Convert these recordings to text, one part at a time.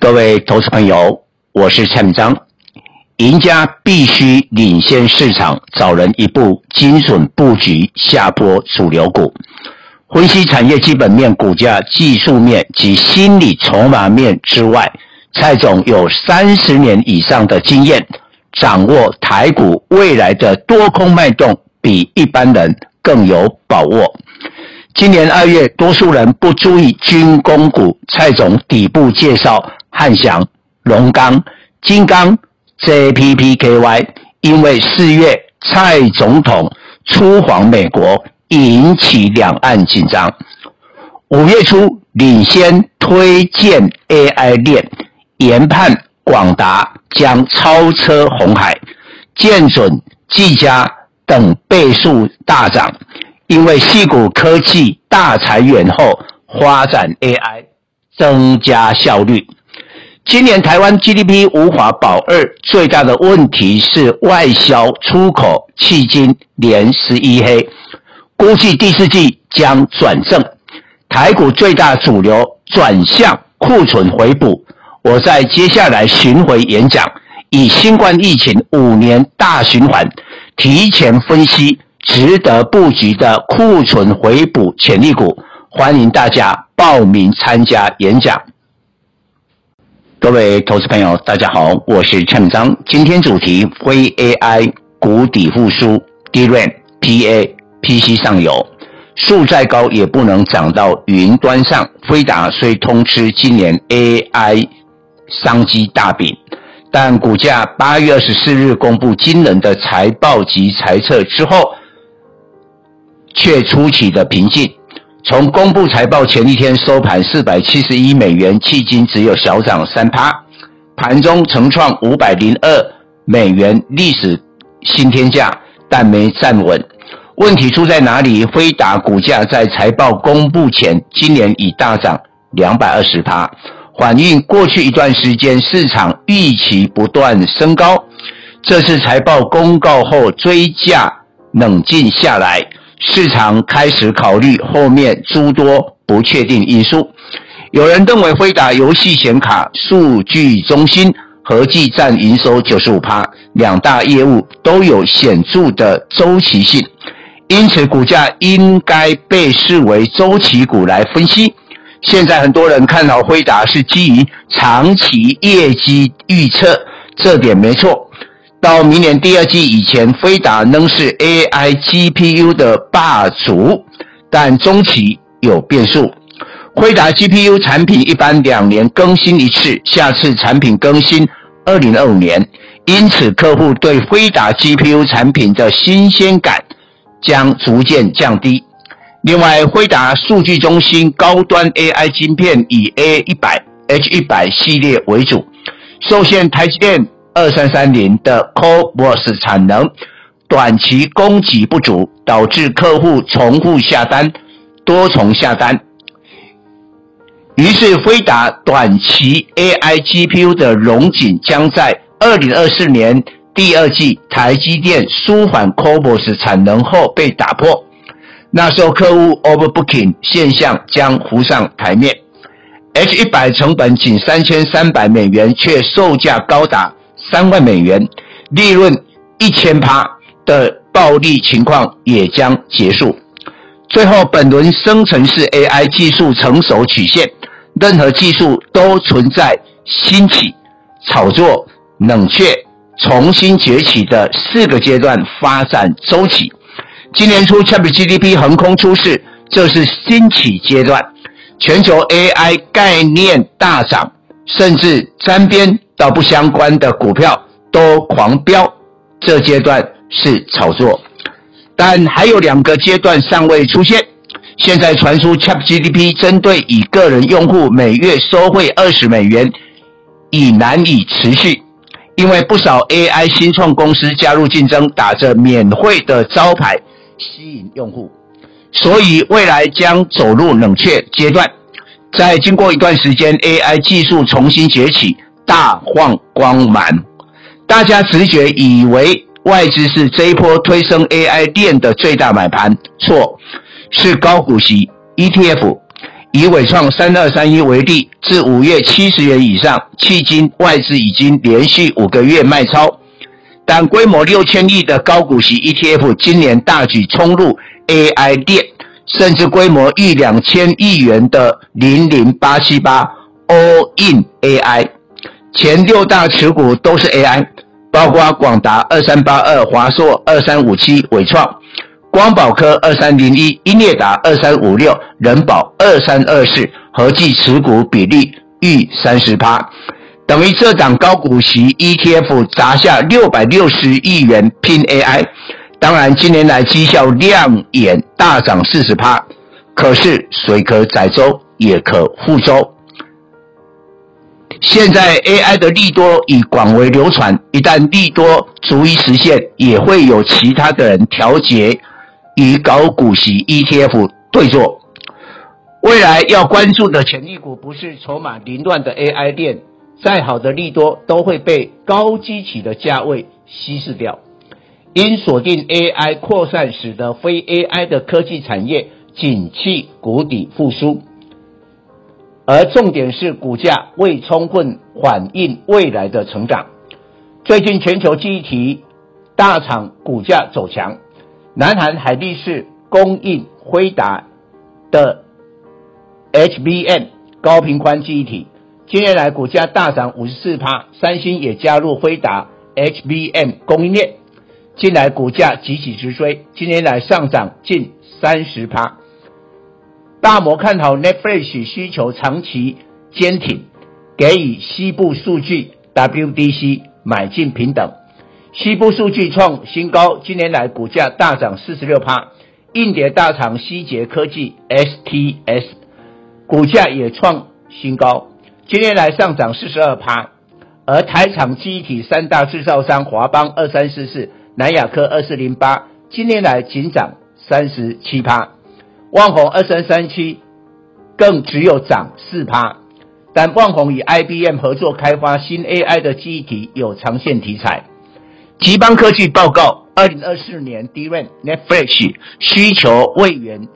各位投资朋友，我是蔡明章。赢家必须领先市场，早人一步，精准布局下波主流股。分析产业基本面、股价技术面及心理筹码面之外，蔡总有三十年以上的经验，掌握台股未来的多空脉动，比一般人更有把握。今年二月，多数人不注意军工股，蔡总底部介绍。汉翔、龙刚、金刚、JPPKY，因为四月蔡总统出访美国，引起两岸紧张。五月初领先推荐 AI 链，研判广达将超车红海、建准、技嘉等倍数大涨，因为细谷科技大裁员后，发展 AI，增加效率。今年台湾 GDP 无法保二，最大的问题是外销出口迄今连十一黑，估计第四季将转正。台股最大主流转向库存回补。我在接下来巡回演讲，以新冠疫情五年大循环，提前分析值得布局的库存回补潜力股，欢迎大家报名参加演讲。各位投资朋友，大家好，我是陈章。今天主题非 AI 谷底复苏，DRAM、PA、PC 上游，树再高也不能长到云端上。飞达虽通吃今年 AI 商机大饼，但股价八月二十四日公布惊人的财报及财测之后，却出奇的平静。从公布财报前一天收盘四百七十一美元，迄今只有小涨三趴，盘中曾创五百零二美元历史新天价，但没站稳。问题出在哪里？辉达股价在财报公布前，今年已大涨两百二十趴，反映过去一段时间市场预期不断升高，这次财报公告后追价冷静下来。市场开始考虑后面诸多不确定因素。有人认为辉达游戏显卡、数据中心合计占营收九十五趴，两大业务都有显著的周期性，因此股价应该被视为周期股来分析。现在很多人看好辉达是基于长期业绩预测，这点没错。到明年第二季以前，飞达仍是 AI GPU 的霸主，但中期有变数。辉达 GPU 产品一般两年更新一次，下次产品更新二零二五年，因此客户对辉达 GPU 产品的新鲜感将逐渐降低。另外，辉达数据中心高端 AI 晶片以 A 一百、H 一百系列为主，受限台积电。二三三零的 CoWoS 产能短期供给不足，导致客户重复下单，多重下单。于是辉达短期 AI GPU 的荣景将在二零二四年第二季台积电舒缓 CoWoS 产能后被打破，那时候客户 Overbooking 现象将浮上台面。H 一百成本仅三千三百美元，却售价高达。三万美元，利润一千趴的暴利情况也将结束。最后，本轮生成式 AI 技术成熟曲线，任何技术都存在兴起、炒作、冷却、重新崛起的四个阶段发展周期。今年初，ChatGPT 横空出世，这是兴起阶段，全球 AI 概念大涨，甚至沾边。到不相关的股票都狂飙，这阶段是炒作，但还有两个阶段尚未出现。现在传出 ChatGPT 针对以个人用户每月收费二十美元已难以持续，因为不少 AI 新创公司加入竞争，打着免费的招牌吸引用户，所以未来将走入冷却阶段。在经过一段时间，AI 技术重新崛起。大放光芒，大家直觉以为外资是这一波推升 AI 链的最大买盘，错，是高股息 ETF，以伟创三二三一为例，自五月七十元以上，迄今外资已经连续五个月卖超。但规模六千亿的高股息 ETF 今年大举冲入 AI 链，甚至规模逾两千亿元的零零八七八 All In AI，前六大持股都是 AI，包括广达二三八二、华硕二三五七、伟创、光宝科二三零一、英业达二三五六、人保二三二四，合计持股比例逾三十趴。等于这档高股息 ETF 砸下六百六十亿元拼 AI，当然近年来绩效亮眼，大涨四十趴。可是水可载舟，也可覆舟。现在 AI 的利多已广为流传，一旦利多足以实现，也会有其他的人调节与高股息 ETF 对坐。未来要关注的潜力股，不是筹码凌乱的 AI 链。再好的利多都会被高基期的价位稀释掉，因锁定 AI 扩散，使得非 AI 的科技产业景气谷底复苏，而重点是股价未充分反映未来的成长。最近全球记忆体大厂股价走强，南韩海力士供应辉达的 HBM 高频宽记忆体。今年来股价大涨五十四趴，三星也加入辉达 HBM 供应链，近来股价急起直追，今年来上涨近三十趴。大摩看好 Netflix 需求长期坚挺，给予西部数据 WDC 买进评等。西部数据创新高，今年来股价大涨四十六趴。硬碟大厂希捷科技 STS 股价也创新高。今年来上涨四十二趴，而台厂记忆体三大制造商华邦二三四四、南亚科二四零八，今年来仅涨三十七趴，旺宏二三三七更只有涨四趴。但旺宏与 IBM 合作开发新 AI 的记忆体有长线题材。集邦科技报告，二零二四年 DRAM Netflix 需求位元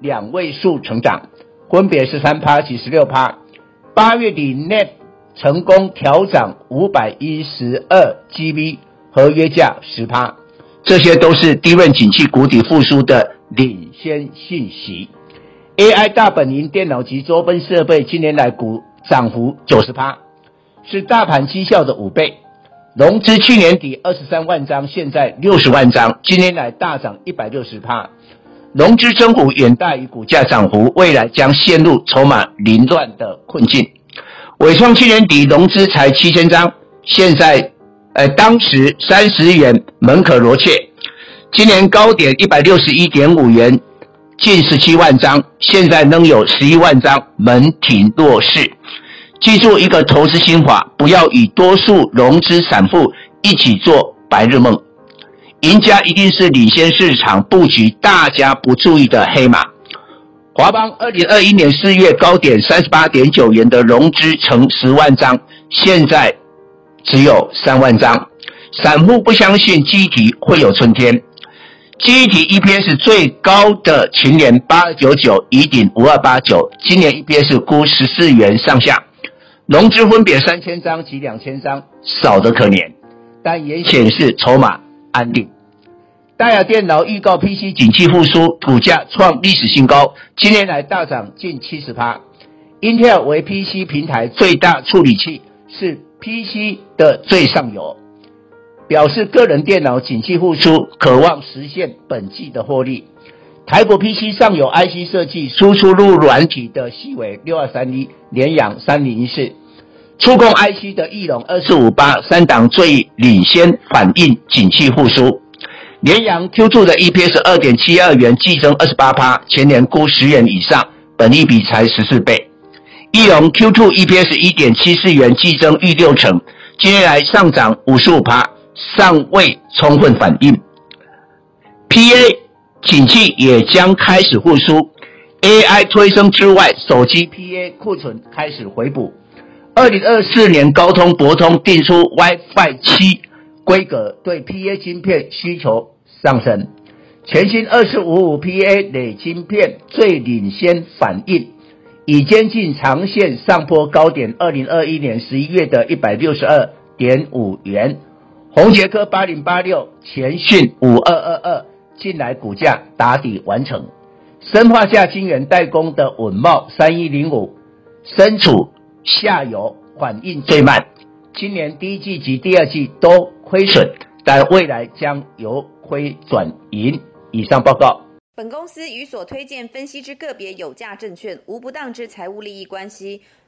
两位数成长，分别是三趴及十六趴。八月底，Net 成功调涨五百一十二 GB 合约价十趴，这些都是 DRAM 景气谷底复苏的领先信息。AI 大本营电脑及周边设备今年来股涨幅九十趴，是大盘绩效的五倍。融资去年底二十三万张，现在六十万张，今年来大涨一百六十趴。融资增幅远大于股价涨幅，未来将陷入筹码凌乱的困境。伟创去年底融资才七千张，现在，呃，当时三十元门可罗雀，今年高点一百六十一点五元，近十七万张，现在仍有十一万张门庭若市。记住一个投资心法，不要与多数融资散户一起做白日梦。赢家一定是领先市场布局，大家不注意的黑马。华邦二零二一年四月高点三十八点九元的融资成十万张，现在只有三万张。散户不相信记忆体会有春天。记忆体 EPS 最高的群联八九九，宜鼎五二八九，今年 EPS 估十四元上下，融资分别三千张及两千张，少得可怜，但也显示筹码。安定，戴尔电脑预告 PC 景气复苏，股价创历史新高，今年来大涨近七十趴。Intel 为 PC 平台最大处理器，是 PC 的最上游，表示个人电脑景气复苏，渴望实现本季的获利。台股 PC 上有 IC 设计输出入软体的细微六二三一，联阳三零一四。触控 IC 的翼龙二四五八三档最领先反映景气复苏，联阳 Q2 的 EPS 二点七二元，季增二十八趴，前年估十元以上，本益比才十四倍。翼龙 Q2 EPS 一点七四元，季增逾六成，今年来上涨五十五趴，尚未充分反映。PA 景气也将开始复苏，AI 推升之外，手机 PA 库存开始回补。二零二四年，高通、博通定出 WiFi 七规格，对 PA 芯片需求上升。全新二四五五 PA 磊晶片最领先反应，已接近长线上坡高点，二零二一年十一月的一百六十二点五元。宏捷科八零八六，前讯五二二二，近来股价打底完成。深化下晶圆代工的稳茂三一零五，身处下游，反应最慢，今年第一季及第二季都亏损，但未来将由亏转盈。以上报告。本公司与所推荐分析之个别有价证券无不当之财务利益关系。